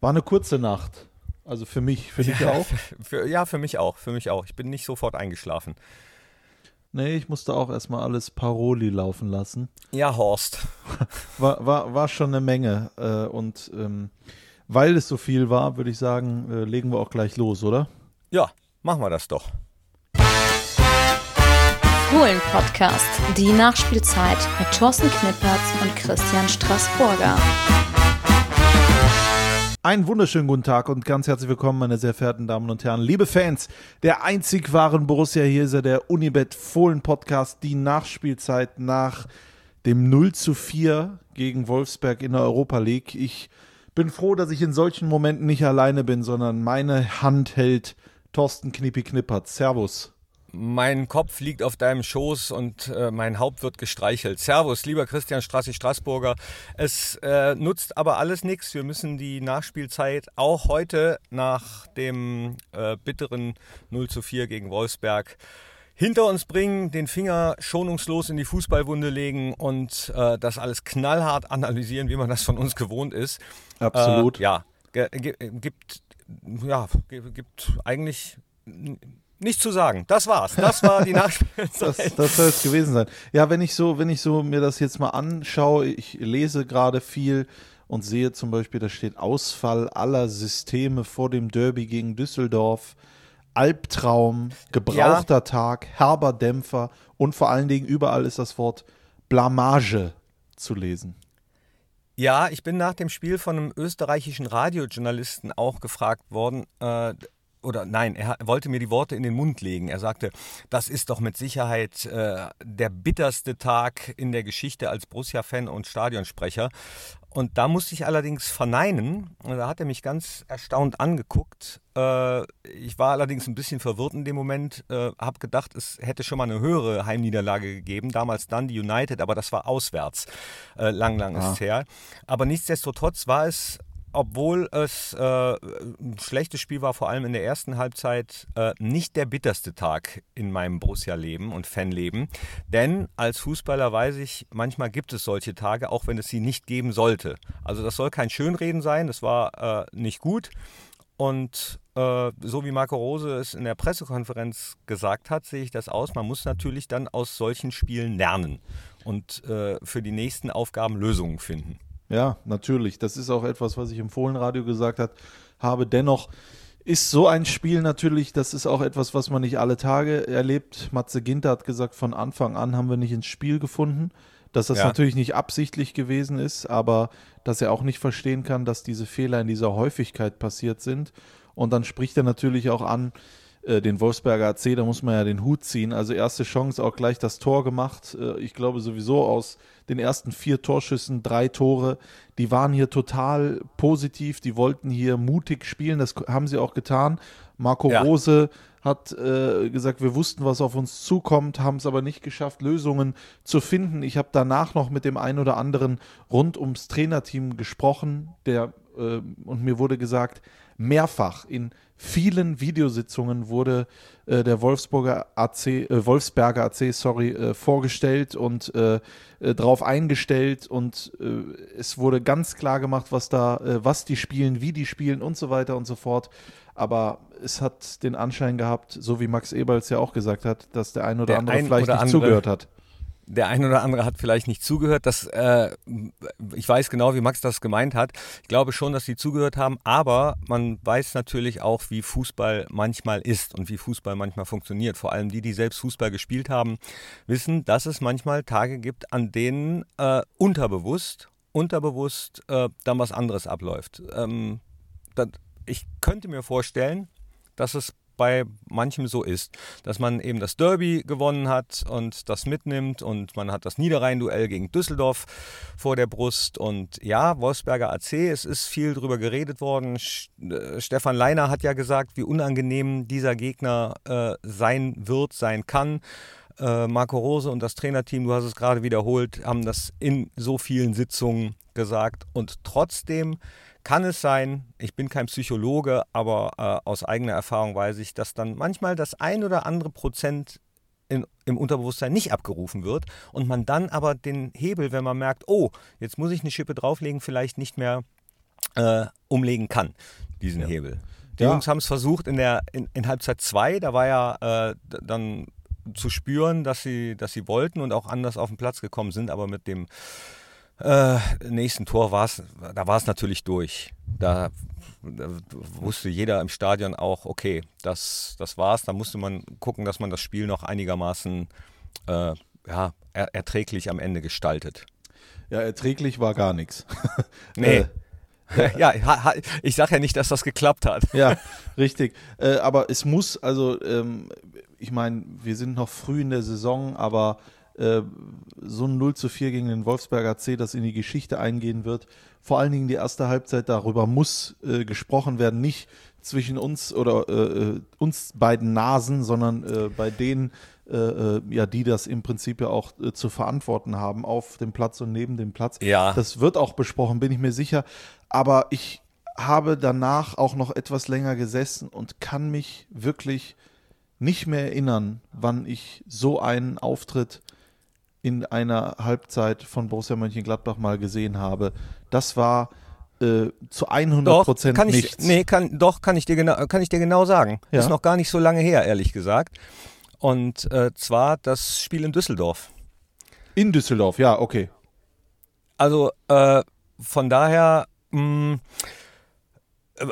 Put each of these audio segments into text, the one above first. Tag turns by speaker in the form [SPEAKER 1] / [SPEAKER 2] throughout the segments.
[SPEAKER 1] War eine kurze Nacht. Also für mich, für dich
[SPEAKER 2] ja,
[SPEAKER 1] auch?
[SPEAKER 2] Für, ja, für mich auch, für mich auch. Ich bin nicht sofort eingeschlafen.
[SPEAKER 1] Nee, ich musste auch erstmal alles Paroli laufen lassen.
[SPEAKER 2] Ja, Horst.
[SPEAKER 1] War, war, war schon eine Menge. Äh, und ähm, weil es so viel war, würde ich sagen, äh, legen wir auch gleich los, oder?
[SPEAKER 2] Ja, machen wir das doch.
[SPEAKER 3] Fohlen Podcast, die Nachspielzeit mit Thorsten Knippertz und Christian Straßburger.
[SPEAKER 1] Einen wunderschönen guten Tag und ganz herzlich willkommen, meine sehr verehrten Damen und Herren, liebe Fans der einzig wahren Borussia. Hier ist er, der Unibet Fohlen Podcast, die Nachspielzeit nach dem 0 zu 4 gegen Wolfsberg in der Europa League. Ich bin froh, dass ich in solchen Momenten nicht alleine bin, sondern meine Hand hält Thorsten Knippi Knippert. Servus.
[SPEAKER 2] Mein Kopf liegt auf deinem Schoß und äh, mein Haupt wird gestreichelt. Servus, lieber Christian Strassi Straßburger. Es äh, nutzt aber alles nichts. Wir müssen die Nachspielzeit auch heute nach dem äh, bitteren 0 zu 4 gegen Wolfsberg hinter uns bringen, den Finger schonungslos in die Fußballwunde legen und äh, das alles knallhart analysieren, wie man das von uns gewohnt ist.
[SPEAKER 1] Absolut.
[SPEAKER 2] Äh, ja, gibt, ja, gibt eigentlich Nichts zu sagen. Das war's. Das war die Nachspielzeit.
[SPEAKER 1] das, das soll es gewesen sein. Ja, wenn ich so, wenn ich so mir das jetzt mal anschaue, ich lese gerade viel und sehe zum Beispiel, da steht Ausfall aller Systeme vor dem Derby gegen Düsseldorf, Albtraum, gebrauchter ja. Tag, herber Dämpfer und vor allen Dingen überall ist das Wort Blamage zu lesen.
[SPEAKER 2] Ja, ich bin nach dem Spiel von einem österreichischen Radiojournalisten auch gefragt worden, äh, oder nein, er wollte mir die Worte in den Mund legen. Er sagte, das ist doch mit Sicherheit äh, der bitterste Tag in der Geschichte als Borussia-Fan und Stadionsprecher. Und da musste ich allerdings verneinen. Da hat er mich ganz erstaunt angeguckt. Äh, ich war allerdings ein bisschen verwirrt in dem Moment. Äh, habe gedacht, es hätte schon mal eine höhere Heimniederlage gegeben. Damals dann die United, aber das war auswärts. Äh, lang, lang ist es her. Aber nichtsdestotrotz war es obwohl es äh, ein schlechtes Spiel war, vor allem in der ersten Halbzeit, äh, nicht der bitterste Tag in meinem Borussia-Leben und Fanleben. Denn als Fußballer weiß ich, manchmal gibt es solche Tage, auch wenn es sie nicht geben sollte. Also das soll kein Schönreden sein, das war äh, nicht gut. Und äh, so wie Marco Rose es in der Pressekonferenz gesagt hat, sehe ich das aus. Man muss natürlich dann aus solchen Spielen lernen und äh, für die nächsten Aufgaben Lösungen finden.
[SPEAKER 1] Ja, natürlich. Das ist auch etwas, was ich im Fohlenradio gesagt hat, habe. Dennoch ist so ein Spiel natürlich, das ist auch etwas, was man nicht alle Tage erlebt. Matze Ginter hat gesagt, von Anfang an haben wir nicht ins Spiel gefunden. Dass das ja. natürlich nicht absichtlich gewesen ist, aber dass er auch nicht verstehen kann, dass diese Fehler in dieser Häufigkeit passiert sind. Und dann spricht er natürlich auch an, äh, den Wolfsberger AC, da muss man ja den Hut ziehen. Also erste Chance auch gleich das Tor gemacht. Äh, ich glaube sowieso aus den ersten vier Torschüssen drei Tore. Die waren hier total positiv, die wollten hier mutig spielen, das haben sie auch getan. Marco ja. Rose hat äh, gesagt, wir wussten, was auf uns zukommt, haben es aber nicht geschafft, Lösungen zu finden. Ich habe danach noch mit dem einen oder anderen rund ums Trainerteam gesprochen, der äh, und mir wurde gesagt, mehrfach in vielen Videositzungen wurde äh, der Wolfsburger AC, äh, Wolfsberger AC, sorry, äh, vorgestellt und äh, äh, drauf eingestellt und äh, es wurde ganz klar gemacht, was da, was die spielen, wie die spielen und so weiter und so fort. Aber es hat den Anschein gehabt, so wie Max Eberls ja auch gesagt hat, dass der ein oder der andere ein vielleicht oder nicht andere, zugehört hat
[SPEAKER 2] der ein oder andere hat vielleicht nicht zugehört. Das, äh, ich weiß genau, wie Max das gemeint hat. Ich glaube schon, dass sie zugehört haben, aber man weiß natürlich auch, wie Fußball manchmal ist und wie Fußball manchmal funktioniert. Vor allem die, die selbst Fußball gespielt haben, wissen, dass es manchmal Tage gibt, an denen äh, unterbewusst, unterbewusst äh, dann was anderes abläuft. Ähm, das, ich könnte mir vorstellen, dass es bei manchem so ist, dass man eben das Derby gewonnen hat und das mitnimmt und man hat das Niederrhein-Duell gegen Düsseldorf vor der Brust und ja, Wolfsberger AC, es ist viel drüber geredet worden. Äh, Stefan Leiner hat ja gesagt, wie unangenehm dieser Gegner äh, sein wird, sein kann. Äh, Marco Rose und das Trainerteam, du hast es gerade wiederholt, haben das in so vielen Sitzungen gesagt und trotzdem kann es sein, ich bin kein Psychologe, aber äh, aus eigener Erfahrung weiß ich, dass dann manchmal das ein oder andere Prozent in, im Unterbewusstsein nicht abgerufen wird und man dann aber den Hebel, wenn man merkt, oh, jetzt muss ich eine Schippe drauflegen, vielleicht nicht mehr äh, umlegen kann, diesen
[SPEAKER 1] Ja.
[SPEAKER 2] Hebel. Die
[SPEAKER 1] Ja.
[SPEAKER 2] Jungs haben es versucht in der in, in Halbzeit 2, da war ja äh, dann zu spüren, dass sie, dass sie wollten und auch anders auf den Platz gekommen sind, aber mit dem äh, nächsten Tor war es, da war es natürlich durch. Da, da wusste jeder im Stadion auch, okay, das, das war's. Da musste man gucken, dass man das Spiel noch einigermaßen äh, ja, er, erträglich am Ende gestaltet.
[SPEAKER 1] Ja, erträglich war gar nichts.
[SPEAKER 2] Nee.
[SPEAKER 1] Äh,
[SPEAKER 2] ja, ich sage ja nicht, dass das geklappt hat.
[SPEAKER 1] ja, richtig. Äh, aber es muss, also ähm, ich meine, wir sind noch früh in der Saison, aber äh, so ein 0 zu 4 gegen den Wolfsberger C, das in die Geschichte eingehen wird, vor allen Dingen die erste Halbzeit, darüber muss äh, gesprochen werden, nicht zwischen uns oder äh, äh, uns beiden Nasen, sondern äh, bei denen, äh, ja, die das im Prinzip ja auch zu verantworten haben auf dem Platz und neben dem Platz.
[SPEAKER 2] Ja.
[SPEAKER 1] Das wird auch besprochen, bin ich mir sicher. Aber ich habe danach auch noch etwas länger gesessen und kann mich wirklich nicht mehr erinnern, wann ich so einen Auftritt in einer Halbzeit von Borussia Mönchengladbach mal gesehen habe. Das war äh, zu 100
[SPEAKER 2] Doch,
[SPEAKER 1] Prozent nichts.
[SPEAKER 2] nee, kann, doch, kann ich, dir genau, kann ich dir genau sagen.
[SPEAKER 1] Ja.
[SPEAKER 2] Ist noch gar nicht so lange her, ehrlich gesagt. Und äh, zwar das Spiel in Düsseldorf.
[SPEAKER 1] In Düsseldorf, ja, okay.
[SPEAKER 2] Also äh, von daher mh,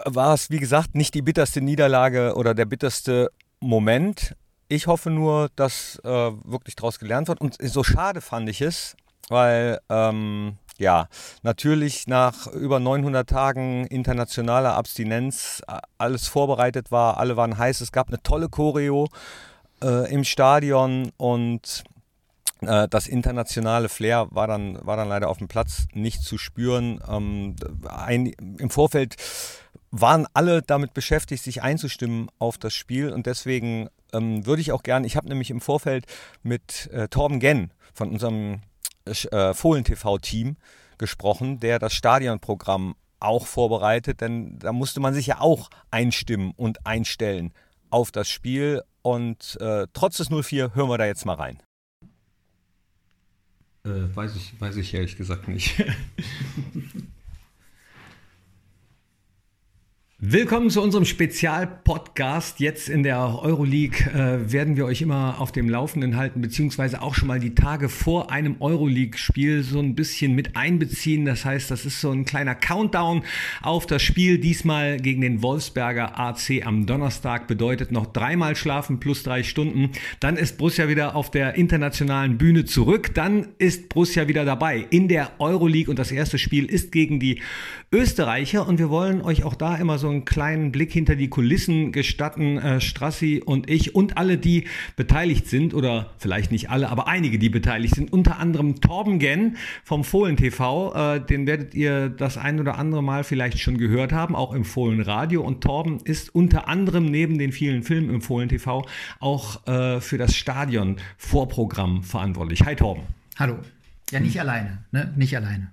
[SPEAKER 2] war es, wie gesagt, nicht die bitterste Niederlage oder der bitterste Moment. Ich hoffe nur, dass äh, wirklich daraus gelernt wird. Und so schade fand ich es, weil ähm, ja, natürlich nach über 900 Tagen internationaler Abstinenz äh, alles vorbereitet war, alle waren heiß, es gab eine tolle Choreo äh, im Stadion und äh, das internationale Flair war dann, war dann leider auf dem Platz nicht zu spüren. Ähm, ein, Im Vorfeld waren alle damit beschäftigt, sich einzustimmen auf das Spiel und deswegen ähm, würde ich auch gerne, ich habe nämlich im Vorfeld mit äh, Torben Genn von unserem äh, Fohlen-TV-Team gesprochen, der das Stadionprogramm auch vorbereitet, denn da musste man sich ja auch einstimmen und einstellen auf das Spiel und äh, trotz des 04 hören wir da jetzt mal rein.
[SPEAKER 4] Äh, weiß, ich, weiß ich ehrlich gesagt nicht. Willkommen zu unserem Spezialpodcast. Jetzt in der Euroleague äh, werden wir euch immer auf dem Laufenden halten, beziehungsweise auch schon mal die Tage vor einem Euroleague-Spiel so ein bisschen mit einbeziehen. Das heißt, das ist so ein kleiner Countdown auf das Spiel. Diesmal gegen den Wolfsberger AC am Donnerstag bedeutet noch dreimal schlafen plus drei Stunden. Dann ist Borussia wieder auf der internationalen Bühne zurück. Dann ist Borussia wieder dabei in der Euroleague und das erste Spiel ist gegen die Österreicher und wir wollen euch auch da immer so einen kleinen Blick hinter die Kulissen gestatten, äh, Strassi und ich und alle, die beteiligt sind oder vielleicht nicht alle, aber einige, die beteiligt sind, unter anderem Torben Genn vom Fohlen TV, äh, den werdet ihr das ein oder andere Mal vielleicht schon gehört haben, auch im Fohlen Radio und Torben ist unter anderem neben den vielen Filmen im Fohlen TV auch äh, für das Stadion Vorprogramm verantwortlich. Hi Torben.
[SPEAKER 5] Hallo. Ja, nicht alleine, ne? Nicht alleine.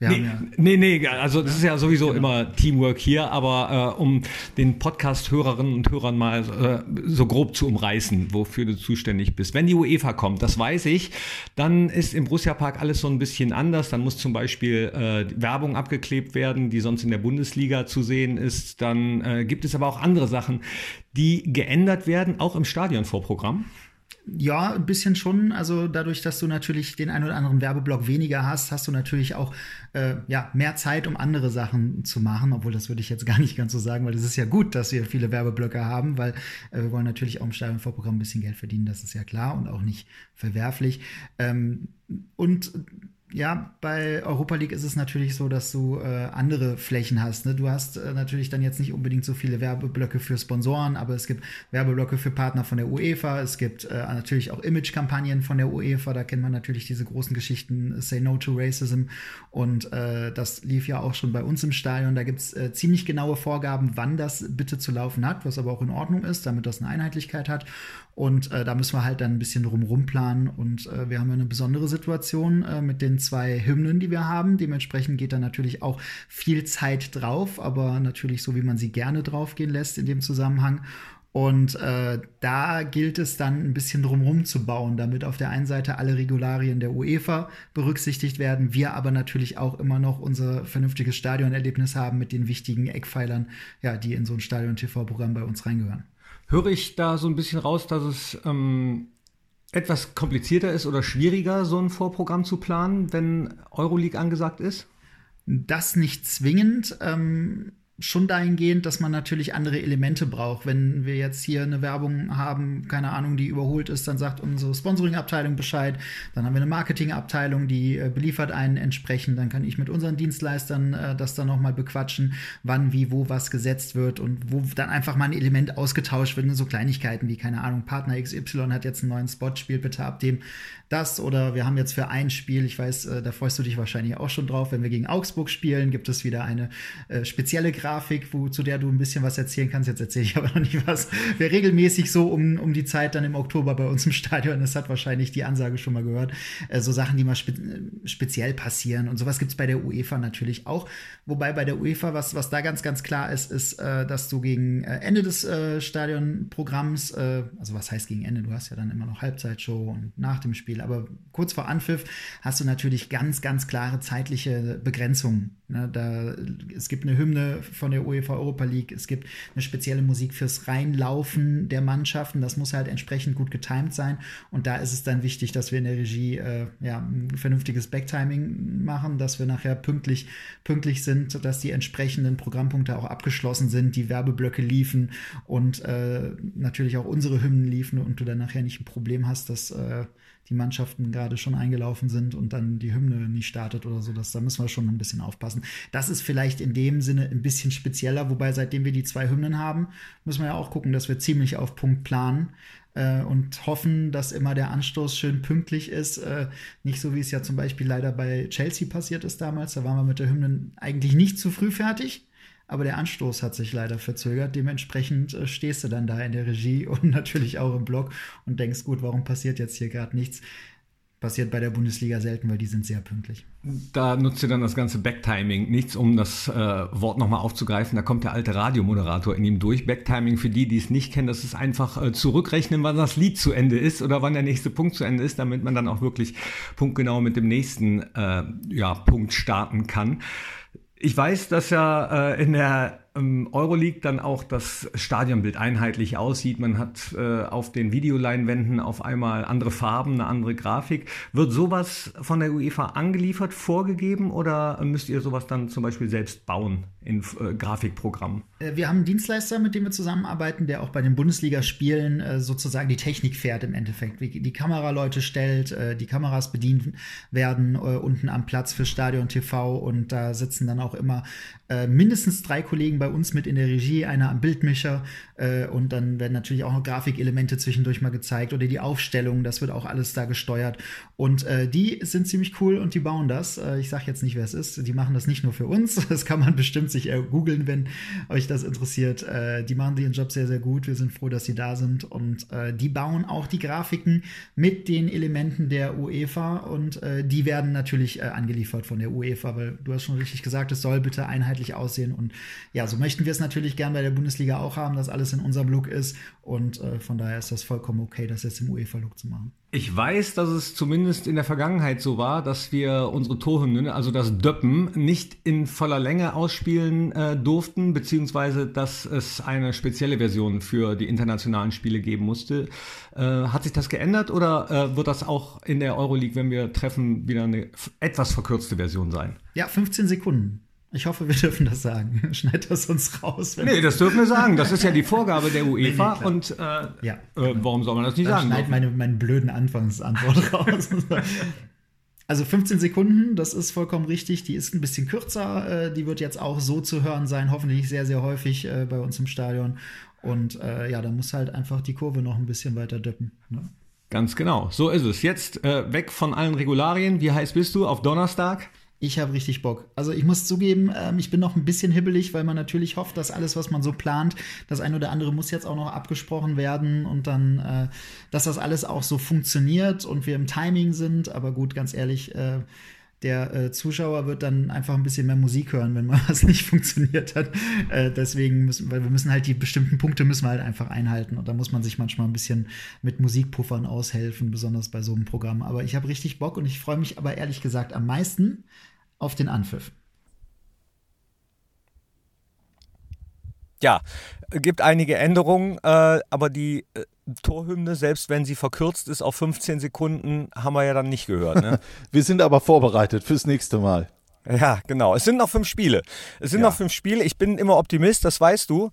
[SPEAKER 5] Wir
[SPEAKER 4] Nee,
[SPEAKER 5] ja,
[SPEAKER 4] nee, nee, also das ist ja sowieso immer Teamwork hier, aber äh, um den Podcast-Hörerinnen und Hörern mal äh, so grob zu umreißen, wofür du zuständig bist. Wenn die UEFA kommt, das weiß ich, dann ist im Borussia Park alles so ein bisschen anders. Dann muss zum Beispiel äh, Werbung abgeklebt werden, die sonst in der Bundesliga zu sehen ist. Dann äh, gibt es aber auch andere Sachen, die geändert werden, auch im Stadionvorprogramm.
[SPEAKER 5] Ja, ein bisschen schon. Also dadurch, dass du natürlich den einen oder anderen Werbeblock weniger hast, hast du natürlich auch äh, ja, mehr Zeit, um andere Sachen zu machen. Obwohl, das würde ich jetzt gar nicht ganz so sagen, weil es ist ja gut, dass wir viele Werbeblöcke haben, weil äh, wir wollen natürlich auch im Stadionvorprogramm ein bisschen Geld verdienen, das ist ja klar und auch nicht verwerflich. Ähm, und ja, bei Europa League ist es natürlich so, dass du äh, andere Flächen hast. Ne? Du hast äh, natürlich dann jetzt nicht unbedingt so viele Werbeblöcke für Sponsoren, aber es gibt Werbeblöcke für Partner von der UEFA. Es gibt äh, natürlich auch Image-Kampagnen von der UEFA. Da kennt man natürlich diese großen Geschichten Say No to Racism. Und äh, das lief ja auch schon bei uns im Stadion. Da gibt es äh, ziemlich genaue Vorgaben, wann das bitte zu laufen hat, was aber auch in Ordnung ist, damit das eine Einheitlichkeit hat. Und äh, da müssen wir halt dann ein bisschen drumrum planen. Und äh, wir haben eine besondere Situation äh, mit den zwei Hymnen, die wir haben. Dementsprechend geht da natürlich auch viel Zeit drauf, aber natürlich so, wie man sie gerne draufgehen lässt in dem Zusammenhang. Und äh, da gilt es dann ein bisschen drumherum zu bauen, damit auf der einen Seite alle Regularien der UEFA berücksichtigt werden, wir aber natürlich auch immer noch unser vernünftiges Stadionerlebnis haben mit den wichtigen Eckpfeilern, ja, die in so ein Stadion-TV-Programm bei uns reingehören.
[SPEAKER 2] Höre ich da so ein bisschen raus, dass es ähm, etwas komplizierter ist oder schwieriger, so ein Vorprogramm zu planen, wenn Euroleague angesagt ist?
[SPEAKER 5] Das nicht zwingend. Ähm, schon dahingehend, dass man natürlich andere Elemente braucht. Wenn wir jetzt hier eine Werbung haben, keine Ahnung, die überholt ist, dann sagt unsere Sponsoring-Abteilung Bescheid. Dann haben wir eine Marketing-Abteilung, die äh, beliefert einen entsprechend. Dann kann ich mit unseren Dienstleistern äh, das dann nochmal bequatschen, wann, wie, wo was gesetzt wird und wo dann einfach mal ein Element ausgetauscht wird. So Kleinigkeiten wie, keine Ahnung, Partner XY hat jetzt einen neuen Spot, spielt bitte ab dem das. Oder wir haben jetzt für ein Spiel, ich weiß, äh, da freust du dich wahrscheinlich auch schon drauf, wenn wir gegen Augsburg spielen, gibt es wieder eine äh, spezielle Grafik Grafik, wo, zu der du ein bisschen was erzählen kannst. Jetzt erzähle ich aber noch nicht was. Wer regelmäßig so um, um die Zeit dann im Oktober bei uns im Stadion ist, hat wahrscheinlich die Ansage schon mal gehört. Äh, so Sachen, die mal spe speziell passieren. Und sowas gibt es bei der UEFA natürlich auch. Wobei bei der UEFA, was, was da ganz, ganz klar ist, ist, äh, dass du gegen äh, Ende des äh, Stadionprogramms, äh, also was heißt gegen Ende? Du hast ja dann immer noch Halbzeitshow und nach dem Spiel, aber kurz vor Anpfiff hast du natürlich ganz, ganz klare zeitliche Begrenzungen. Ne? Da, es gibt eine Hymne von der UEFA Europa League. Es gibt eine spezielle Musik fürs Reinlaufen der Mannschaften. Das muss halt entsprechend gut getimt sein. Und da ist es dann wichtig, dass wir in der Regie äh, ja, ein vernünftiges Backtiming machen, dass wir nachher pünktlich, pünktlich sind, dass die entsprechenden Programmpunkte auch abgeschlossen sind, die Werbeblöcke liefen und äh, natürlich auch unsere Hymnen liefen und du dann nachher nicht ein Problem hast, dass äh, die Mannschaften gerade schon eingelaufen sind und dann die Hymne nicht startet oder so. Das, da müssen wir schon ein bisschen aufpassen. Das ist vielleicht in dem Sinne ein bisschen spezieller, wobei seitdem wir die zwei Hymnen haben, müssen wir ja auch gucken, dass wir ziemlich auf Punkt planen äh, und hoffen, dass immer der Anstoß schön pünktlich ist. Äh, nicht so, wie es ja zum Beispiel leider bei Chelsea passiert ist damals. Da waren wir mit der Hymne eigentlich nicht zu früh fertig aber der Anstoß hat sich leider verzögert. Dementsprechend äh, stehst du dann da in der Regie und natürlich auch im Blog und denkst, gut, warum passiert jetzt hier gerade nichts? Passiert bei der Bundesliga selten, weil die sind sehr pünktlich.
[SPEAKER 2] Da nutzt ihr dann das ganze Backtiming. Nichts, um das äh, Wort nochmal aufzugreifen. Da kommt der alte Radiomoderator in ihm durch. Backtiming für die, die es nicht kennen, das ist einfach äh, zurückrechnen, wann das Lied zu Ende ist oder wann der nächste Punkt zu Ende ist, damit man dann auch wirklich punktgenau mit dem nächsten äh, ja, Punkt starten kann. Ich weiß, dass ja äh, in der Euroleague dann auch das Stadionbild einheitlich aussieht. Man hat äh, auf den Videoleinwänden auf einmal andere Farben, eine andere Grafik. Wird sowas von der UEFA angeliefert, vorgegeben oder müsst ihr sowas dann zum Beispiel selbst bauen in äh, Grafikprogrammen?
[SPEAKER 5] Äh, wir haben einen Dienstleister, mit dem wir zusammenarbeiten, der auch bei den Bundesligaspielen äh, sozusagen die Technik fährt im Endeffekt. Die Kameraleute stellt, äh, die Kameras bedient werden äh, unten am Platz für Stadion TV und da sitzen dann auch immer mindestens drei Kollegen bei uns mit in der Regie, einer am Bildmischer äh, und dann werden natürlich auch noch Grafikelemente zwischendurch mal gezeigt oder die Aufstellung, das wird auch alles da gesteuert und äh, die sind ziemlich cool und die bauen das. Äh, ich sage jetzt nicht, wer es ist, die machen das nicht nur für uns, das kann man bestimmt sich googeln, wenn euch das interessiert. Äh, die machen ihren Job sehr, sehr gut, wir sind froh, dass sie da sind und die bauen auch die Grafiken mit den Elementen der UEFA und die werden natürlich angeliefert von der UEFA, weil du hast schon richtig gesagt, es soll bitte einheitlich aussehen. Und ja, so möchten wir es natürlich gern bei der Bundesliga auch haben, dass alles in unserem Look ist. Und äh, von daher ist das vollkommen okay, das jetzt im UEFA-Look zu machen.
[SPEAKER 2] Ich weiß, dass es zumindest in der Vergangenheit so war, dass wir unsere Torhymnen, also das Döppen, nicht in voller Länge ausspielen äh, durften, beziehungsweise dass es eine spezielle Version für die internationalen Spiele geben musste. Äh, hat sich das geändert oder äh, wird das auch in der Euroleague, wenn wir treffen, wieder eine etwas verkürzte Version sein?
[SPEAKER 5] Ja, 15 Sekunden. Ich hoffe, wir dürfen das sagen. Schneid das uns raus.
[SPEAKER 2] Nee, das dürfen wir sagen. Das ist ja die Vorgabe der UEFA. Nee, nee, und äh,
[SPEAKER 5] ja,
[SPEAKER 2] äh, warum soll man das nicht
[SPEAKER 5] Dann
[SPEAKER 2] sagen?
[SPEAKER 5] Schneid meine, meinen blöden Anfangsantwort raus. also 15 Sekunden, das ist vollkommen richtig. Die ist ein bisschen kürzer. Äh, die wird jetzt auch so zu hören sein, hoffentlich sehr, sehr häufig äh, bei uns im Stadion. Und äh, ja, da muss halt einfach die Kurve noch ein bisschen weiter döppen. Ne?
[SPEAKER 2] Ganz genau. So ist es. Jetzt äh, weg von allen Regularien. Wie heiß bist du auf Donnerstag?
[SPEAKER 5] Ich habe richtig Bock. Also ich muss zugeben, ähm, ich bin noch ein bisschen hibbelig, weil man natürlich hofft, dass alles, was man so plant, das eine oder andere muss jetzt auch noch abgesprochen werden und dann, äh, dass das alles auch so funktioniert und wir im Timing sind. Aber gut, ganz ehrlich, äh, der äh, Zuschauer wird dann einfach ein bisschen mehr Musik hören, wenn mal was nicht funktioniert hat. Äh, deswegen müssen, weil wir müssen halt die bestimmten Punkte müssen wir halt einfach einhalten und da muss man sich manchmal ein bisschen mit Musikpuffern aushelfen, besonders bei so einem Programm. Aber ich habe richtig Bock und ich freue mich aber ehrlich gesagt am meisten auf den Anpfiff.
[SPEAKER 2] Ja, gibt einige Änderungen, äh, aber die äh, Torhymne, selbst wenn sie verkürzt ist auf 15 Sekunden, haben wir ja dann nicht gehört. Ne?
[SPEAKER 1] wir sind aber vorbereitet fürs nächste Mal.
[SPEAKER 2] Ja, genau. Es sind noch fünf Spiele. Es sind ja. noch fünf Spiele. Ich bin immer Optimist, das weißt du.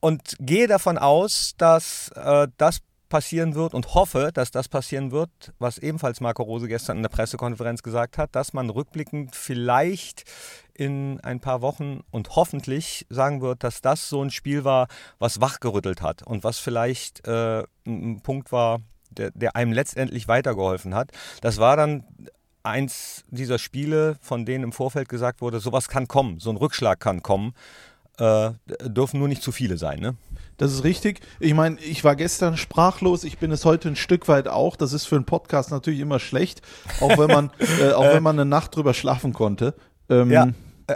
[SPEAKER 2] Und gehe davon aus, dass äh, das passieren wird und hoffe, dass das passieren wird, was ebenfalls Marco Rose gestern in der Pressekonferenz gesagt hat, dass man rückblickend vielleicht in ein paar Wochen und hoffentlich sagen wird, dass das so ein Spiel war, was wachgerüttelt hat und was vielleicht äh, ein Punkt war, der, der einem letztendlich weitergeholfen hat. Das war dann eins dieser Spiele, von denen im Vorfeld gesagt wurde, sowas kann kommen, so ein Rückschlag kann kommen. Äh, dürfen nur nicht zu viele sein, ne?
[SPEAKER 1] Das ist richtig. Ich meine, ich war gestern sprachlos, ich bin es heute ein Stück weit auch. Das ist für einen Podcast natürlich immer schlecht, auch wenn man, äh, auch wenn man eine Nacht drüber schlafen konnte.
[SPEAKER 2] Ähm, ja.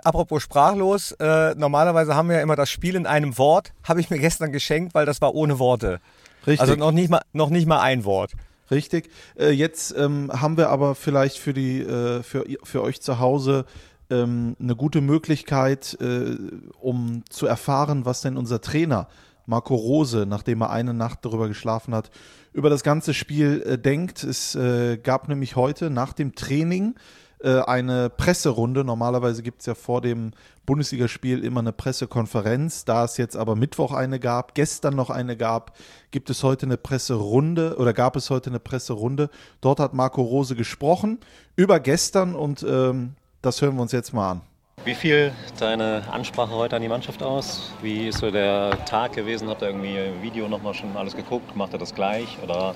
[SPEAKER 2] Apropos sprachlos, äh, normalerweise haben wir ja immer das Spiel in einem Wort. Habe ich mir gestern geschenkt, weil das war ohne Worte. Richtig. Also noch nicht mal, noch nicht mal ein Wort.
[SPEAKER 1] Richtig. Äh, jetzt ähm, haben wir aber vielleicht für die, äh, für, für euch zu Hause ähm, eine gute Möglichkeit, äh, um zu erfahren, was denn unser Trainer Marco Rose, nachdem er eine Nacht darüber geschlafen hat, über das ganze Spiel äh, denkt. Es äh, gab nämlich heute nach dem Training äh, eine Presserunde. Normalerweise gibt es ja vor dem Bundesligaspiel immer eine Pressekonferenz. Da es jetzt aber Mittwoch eine gab, gestern noch eine gab, gibt es heute eine Presserunde oder gab es heute eine Presserunde. Dort hat Marco Rose gesprochen über gestern und ähm, das hören wir uns jetzt mal an.
[SPEAKER 6] Wie fiel deine Ansprache heute an die Mannschaft aus? Wie ist so der Tag gewesen? Habt ihr irgendwie im Video nochmal schon alles geguckt? Macht ihr das gleich? Oder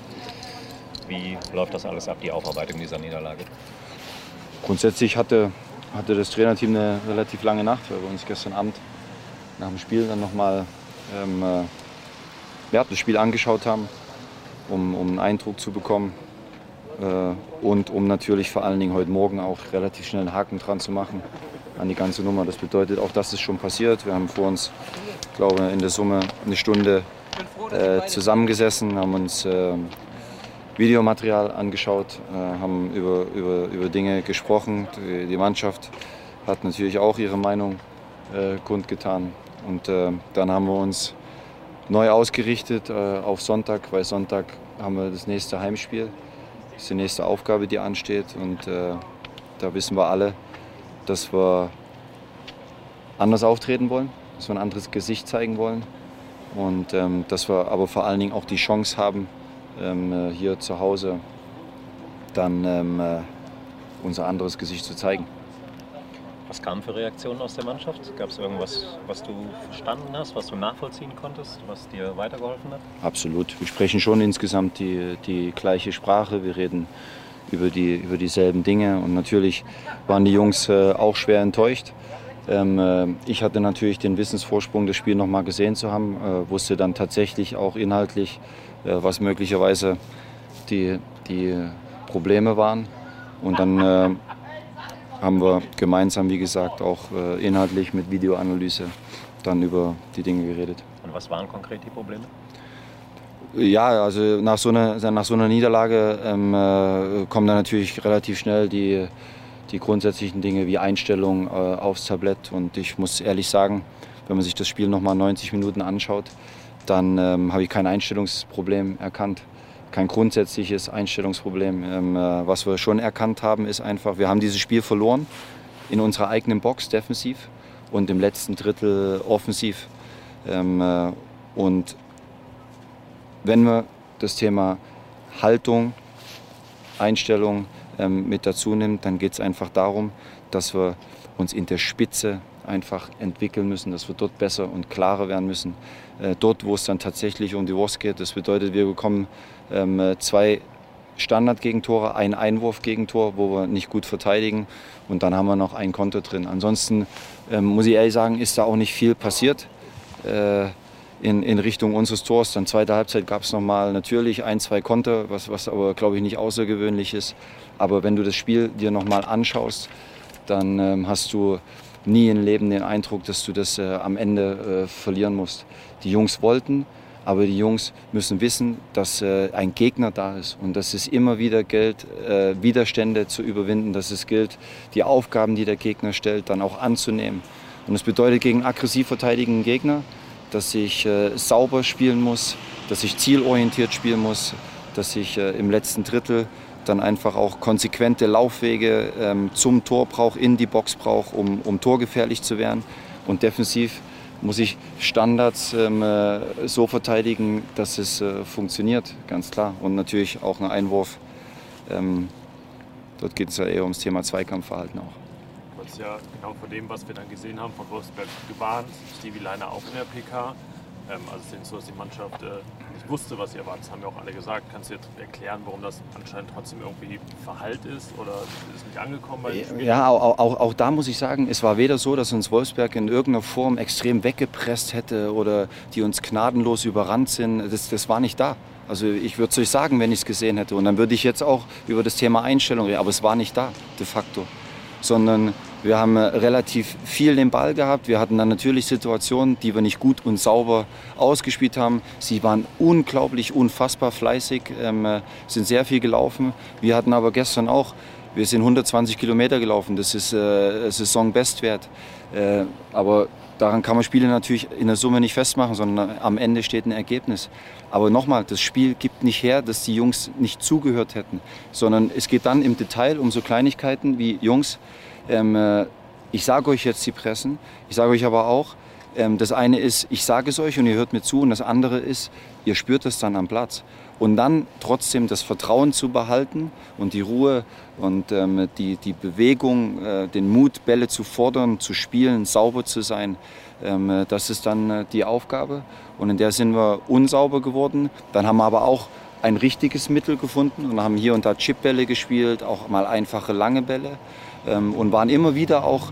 [SPEAKER 6] wie läuft das alles ab, die Aufarbeitung dieser Niederlage?
[SPEAKER 7] Grundsätzlich hatte, hatte das Trainerteam eine relativ lange Nacht, weil wir uns gestern Abend nach dem Spiel dann nochmal ähm, äh, ja, das Spiel angeschaut haben, um, um einen Eindruck zu bekommen äh, und um natürlich vor allen Dingen heute Morgen auch relativ schnell einen Haken dran zu machen an die ganze Nummer. Das bedeutet, auch das ist schon passiert. Wir haben vor uns, glaube in der Summe eine Stunde äh, zusammengesessen, haben uns äh, Videomaterial angeschaut, äh, haben über, über, über Dinge gesprochen. Die, Mannschaft hat natürlich auch ihre Meinung äh, kundgetan. Und äh, dann haben wir uns neu ausgerichtet auf Sonntag, weil Sonntag haben wir das nächste Heimspiel. Das ist die nächste Aufgabe, die ansteht. Und da wissen wir alle, dass wir anders auftreten wollen, dass wir ein anderes Gesicht zeigen wollen. Und ähm, dass wir aber vor allen Dingen auch die Chance haben, ähm, äh, hier zu Hause dann ähm, äh, unser anderes Gesicht zu zeigen.
[SPEAKER 6] Was kamen für Reaktionen aus der Mannschaft? Gab es irgendwas, was du verstanden hast, was du nachvollziehen konntest, was dir weitergeholfen hat?
[SPEAKER 7] Absolut. Wir sprechen schon insgesamt die, die gleiche Sprache. Wir reden über, die, über dieselben Dinge. Und natürlich waren die Jungs äh, auch schwer enttäuscht. Ähm, äh, ich hatte natürlich den Wissensvorsprung, das Spiel noch mal gesehen zu haben, äh, wusste dann tatsächlich auch inhaltlich, äh, was möglicherweise die, die Probleme waren. Und dann haben wir gemeinsam, wie gesagt, auch inhaltlich mit Videoanalyse dann über die Dinge geredet.
[SPEAKER 6] Und was waren konkret die Probleme?
[SPEAKER 7] Ja, also nach so einer, nach so einer Niederlage ähm, äh, kommen dann natürlich relativ schnell die, die grundsätzlichen Dinge wie Einstellung äh, aufs Tablett. Und ich muss ehrlich sagen, wenn man sich das Spiel nochmal 90 Minuten anschaut, dann ähm, habe ich kein Einstellungsproblem erkannt. Kein grundsätzliches Einstellungsproblem. Ähm, äh, was wir schon erkannt haben, ist einfach, wir haben dieses Spiel verloren in unserer eigenen Box defensiv und im letzten Drittel offensiv. Ähm, äh, und wenn wir das Thema Haltung, Einstellung ähm, mit dazu nimmt, dann geht es einfach darum, dass wir uns in der Spitze einfach entwickeln müssen, dass wir dort besser und klarer werden müssen. Äh, dort, wo es dann tatsächlich um die Wurst geht, das bedeutet, wir bekommen ähm, zwei Standardgegentore, ein Einwurfgegentor, wo wir nicht gut verteidigen und dann haben wir noch ein Konto drin. Ansonsten ähm, muss ich ehrlich sagen, ist da auch nicht viel passiert. Äh, in, in Richtung unseres Tors. Dann zweite Halbzeit gab es nochmal natürlich ein, zwei Konter, was, was aber, glaube ich, nicht außergewöhnlich ist. Aber wenn du das Spiel dir nochmal anschaust, dann ähm, hast du nie im Leben den Eindruck, dass du das äh, am Ende äh, verlieren musst. Die Jungs wollten, aber die Jungs müssen wissen, dass äh, ein Gegner da ist und dass es immer wieder gilt, äh, Widerstände zu überwinden, dass es gilt, die Aufgaben, die der Gegner stellt, dann auch anzunehmen. Und es bedeutet gegen aggressiv verteidigenden Gegner, dass ich äh, sauber spielen muss, dass ich zielorientiert spielen muss, dass ich äh, im letzten Drittel dann einfach auch konsequente Laufwege ähm, zum Tor brauche, in die Box brauche, um, um torgefährlich zu werden. Und defensiv muss ich Standards ähm, äh, so verteidigen, dass es äh, funktioniert, ganz klar. Und natürlich auch ein Einwurf. Ähm, dort geht es ja eher ums Thema Zweikampfverhalten auch.
[SPEAKER 8] Ja genau von dem, was wir dann gesehen haben, von Wolfsberg gewarnt, Stevie Leiner auch in der PK. Ähm, also es ist so, dass die Mannschaft äh, nicht wusste, was sie erwartet. Das haben ja auch alle gesagt. Kannst du jetzt erklären, warum das anscheinend trotzdem irgendwie Verhalt ist oder ist nicht angekommen bei den
[SPEAKER 7] Ja, auch, auch, auch da muss ich sagen, es war weder so, dass uns Wolfsberg in irgendeiner Form extrem weggepresst hätte oder die uns gnadenlos überrannt sind. Das, das war nicht da. Also ich würde es euch sagen, wenn ich es gesehen hätte. Und dann würde ich jetzt auch über das Thema Einstellung reden. Aber es war nicht da, de facto. Sondern wir haben äh, relativ viel den Ball gehabt. Wir hatten dann natürlich Situationen, die wir nicht gut und sauber ausgespielt haben. Sie waren unglaublich, unfassbar fleißig, ähm, äh, sind sehr viel gelaufen. Wir hatten aber gestern auch, wir sind 120 Kilometer gelaufen. Das ist äh, Saisonbestwert. Äh, aber daran kann man Spiele natürlich in der Summe nicht festmachen, sondern am Ende steht ein Ergebnis. Aber nochmal, das Spiel gibt nicht her, dass die Jungs nicht zugehört hätten, sondern es geht dann im Detail um so Kleinigkeiten wie Jungs. Ähm, äh, ich sage euch jetzt die Pressen, ich sage euch aber auch, ähm, das eine ist, ich sage es euch und ihr hört mir zu und das andere ist, ihr spürt es dann am Platz. Und dann trotzdem das Vertrauen zu behalten und die Ruhe und ähm, die, die Bewegung, äh, den Mut, Bälle zu fordern, zu spielen, sauber zu sein, ähm, das ist dann äh, die Aufgabe. Und in der sind wir unsauber geworden. Dann haben wir aber auch ein richtiges Mittel gefunden und haben hier und da Chipbälle gespielt, auch mal einfache lange Bälle ähm, und waren immer wieder auch,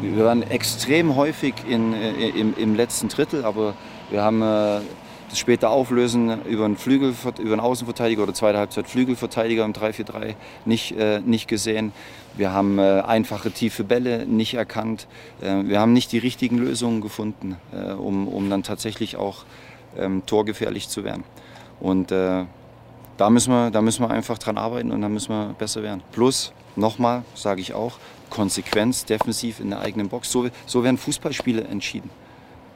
[SPEAKER 7] wir waren extrem häufig in, äh, im, im letzten Drittel, aber wir haben äh, das später Auflösen über einen, Flügel, über einen Außenverteidiger oder zweite Halbzeit Flügelverteidiger im 3-4-3 nicht, äh, nicht gesehen. Wir haben äh, einfache tiefe Bälle nicht erkannt. Äh, wir haben nicht die richtigen Lösungen gefunden, äh, um, um dann tatsächlich auch ähm, torgefährlich zu werden. Und da, müssen wir, da müssen wir einfach dran arbeiten und da müssen wir besser werden. Plus, nochmal, sage ich auch, Konsequenz defensiv in der eigenen Box. So, so werden Fußballspiele entschieden.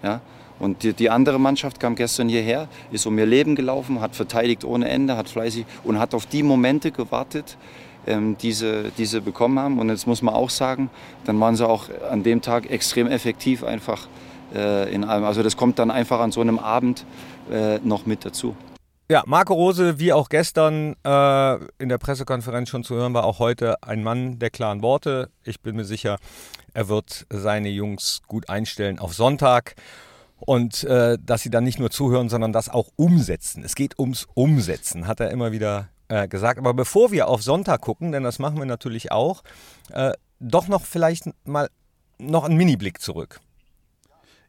[SPEAKER 7] Ja? Und die, die, andere Mannschaft kam gestern hierher, ist um ihr Leben gelaufen, hat verteidigt ohne Ende, hat fleißig und hat auf die Momente gewartet, ähm, diese, diese bekommen haben. Und jetzt muss man auch sagen, dann waren sie auch an dem Tag extrem effektiv einfach äh, in allem. Also das kommt dann einfach an so einem Abend äh, noch mit dazu.
[SPEAKER 2] Ja, Marco Rose, wie auch gestern äh, in der Pressekonferenz schon zu hören war, auch heute ein Mann der klaren Worte. Ich bin mir sicher, er wird seine Jungs gut einstellen auf Sonntag und äh, dass sie dann nicht nur zuhören, sondern das auch umsetzen. Es geht ums Umsetzen, hat er immer wieder äh, gesagt. Aber bevor wir auf Sonntag gucken, denn das machen wir natürlich auch, äh, doch noch vielleicht mal noch einen Mini-Blick zurück.